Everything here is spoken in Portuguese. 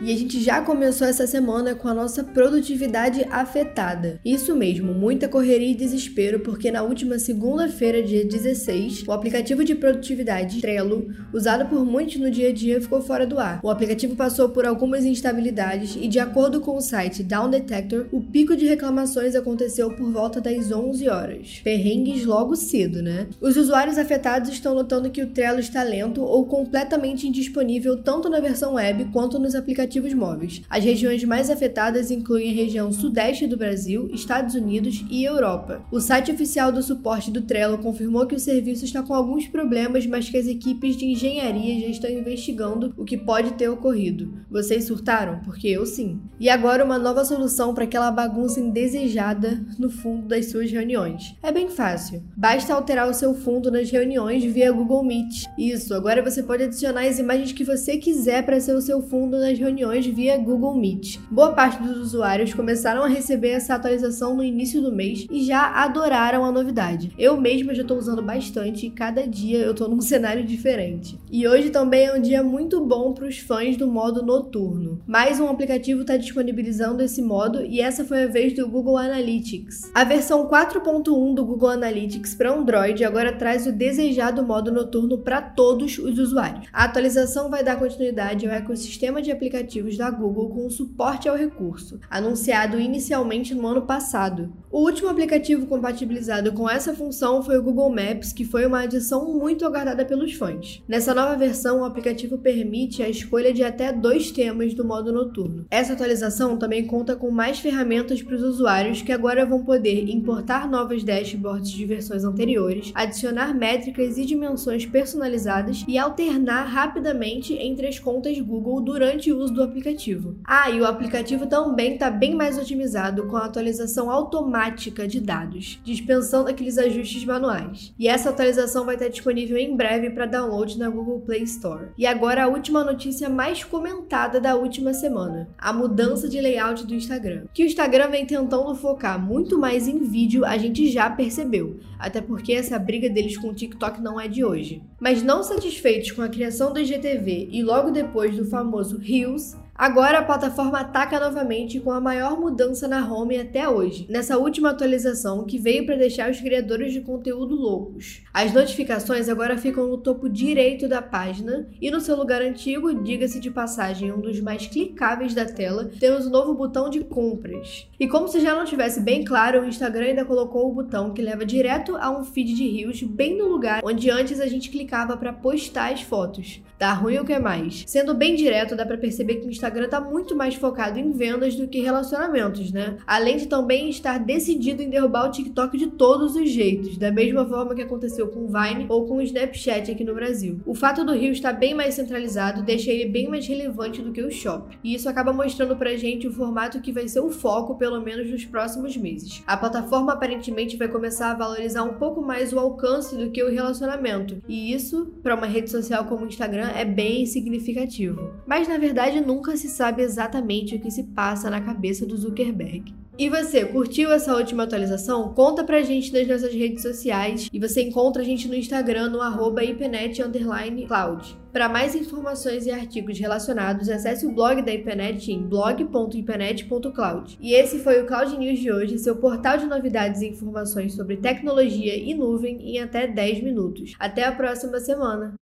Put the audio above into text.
E a gente já começou essa semana com a nossa produtividade afetada. Isso mesmo, muita correria e desespero, porque na última segunda-feira, dia 16, o aplicativo de produtividade Trello, usado por muitos no dia a dia, ficou fora do ar. O aplicativo passou por algumas instabilidades e, de acordo com o site Down Detector, o pico de reclamações aconteceu por volta das 11 horas. Perrengues logo cedo, né? Os usuários afetados estão notando que o Trello está lento ou completamente indisponível tanto na versão web quanto nos aplicativos aplicativos móveis. As regiões mais afetadas incluem a região sudeste do Brasil, Estados Unidos e Europa. O site oficial do suporte do Trello confirmou que o serviço está com alguns problemas, mas que as equipes de engenharia já estão investigando o que pode ter ocorrido. Vocês surtaram? Porque eu sim. E agora uma nova solução para aquela bagunça indesejada no fundo das suas reuniões. É bem fácil. Basta alterar o seu fundo nas reuniões via Google Meet. Isso, agora você pode adicionar as imagens que você quiser para ser o seu fundo nas reuniões reuniões via Google Meet. Boa parte dos usuários começaram a receber essa atualização no início do mês e já adoraram a novidade. Eu mesma já estou usando bastante e cada dia eu estou num cenário diferente. E hoje também é um dia muito bom para os fãs do modo noturno. Mais um aplicativo está disponibilizando esse modo e essa foi a vez do Google Analytics. A versão 4.1 do Google Analytics para Android agora traz o desejado modo noturno para todos os usuários. A atualização vai dar continuidade ao ecossistema de aplicativos aplicativos da Google com suporte ao recurso, anunciado inicialmente no ano passado. O último aplicativo compatibilizado com essa função foi o Google Maps, que foi uma adição muito aguardada pelos fãs. Nessa nova versão, o aplicativo permite a escolha de até dois temas do modo noturno. Essa atualização também conta com mais ferramentas para os usuários que agora vão poder importar novas dashboards de versões anteriores, adicionar métricas e dimensões personalizadas e alternar rapidamente entre as contas Google durante o uso do aplicativo. Ah, e o aplicativo também está bem mais otimizado com a atualização automática de dados, dispensando aqueles ajustes manuais. E essa atualização vai estar disponível em breve para download na Google Play Store. E agora a última notícia mais comentada da última semana: a mudança de layout do Instagram. Que o Instagram vem tentando focar muito mais em vídeo, a gente já percebeu, até porque essa briga deles com o TikTok não é de hoje. Mas não satisfeitos com a criação do IGTV e logo depois do famoso Reels, Agora a plataforma ataca novamente com a maior mudança na home até hoje, nessa última atualização que veio para deixar os criadores de conteúdo loucos. As notificações agora ficam no topo direito da página e no seu lugar antigo, diga-se de passagem, um dos mais clicáveis da tela, temos o novo botão de compras. E como se já não tivesse bem claro, o Instagram ainda colocou o botão que leva direto a um feed de rios bem no lugar onde antes a gente clicava para postar as fotos. Tá ruim o que mais? Sendo bem direto, dá para perceber que o Instagram Instagram está muito mais focado em vendas do que relacionamentos, né? Além de também estar decidido em derrubar o TikTok de todos os jeitos, da mesma forma que aconteceu com o Vine ou com o Snapchat aqui no Brasil. O fato do Rio estar bem mais centralizado deixa ele bem mais relevante do que o Shop, e isso acaba mostrando pra gente o formato que vai ser o foco, pelo menos nos próximos meses. A plataforma aparentemente vai começar a valorizar um pouco mais o alcance do que o relacionamento, e isso, para uma rede social como o Instagram, é bem significativo. Mas na verdade nunca se sabe exatamente o que se passa na cabeça do Zuckerberg. E você, curtiu essa última atualização? Conta pra gente nas nossas redes sociais e você encontra a gente no Instagram no arroba ipenet_cloud. Para mais informações e artigos relacionados, acesse o blog da IPNET em blog.ipenet.cloud. E esse foi o Cloud News de hoje, seu portal de novidades e informações sobre tecnologia e nuvem em até 10 minutos. Até a próxima semana!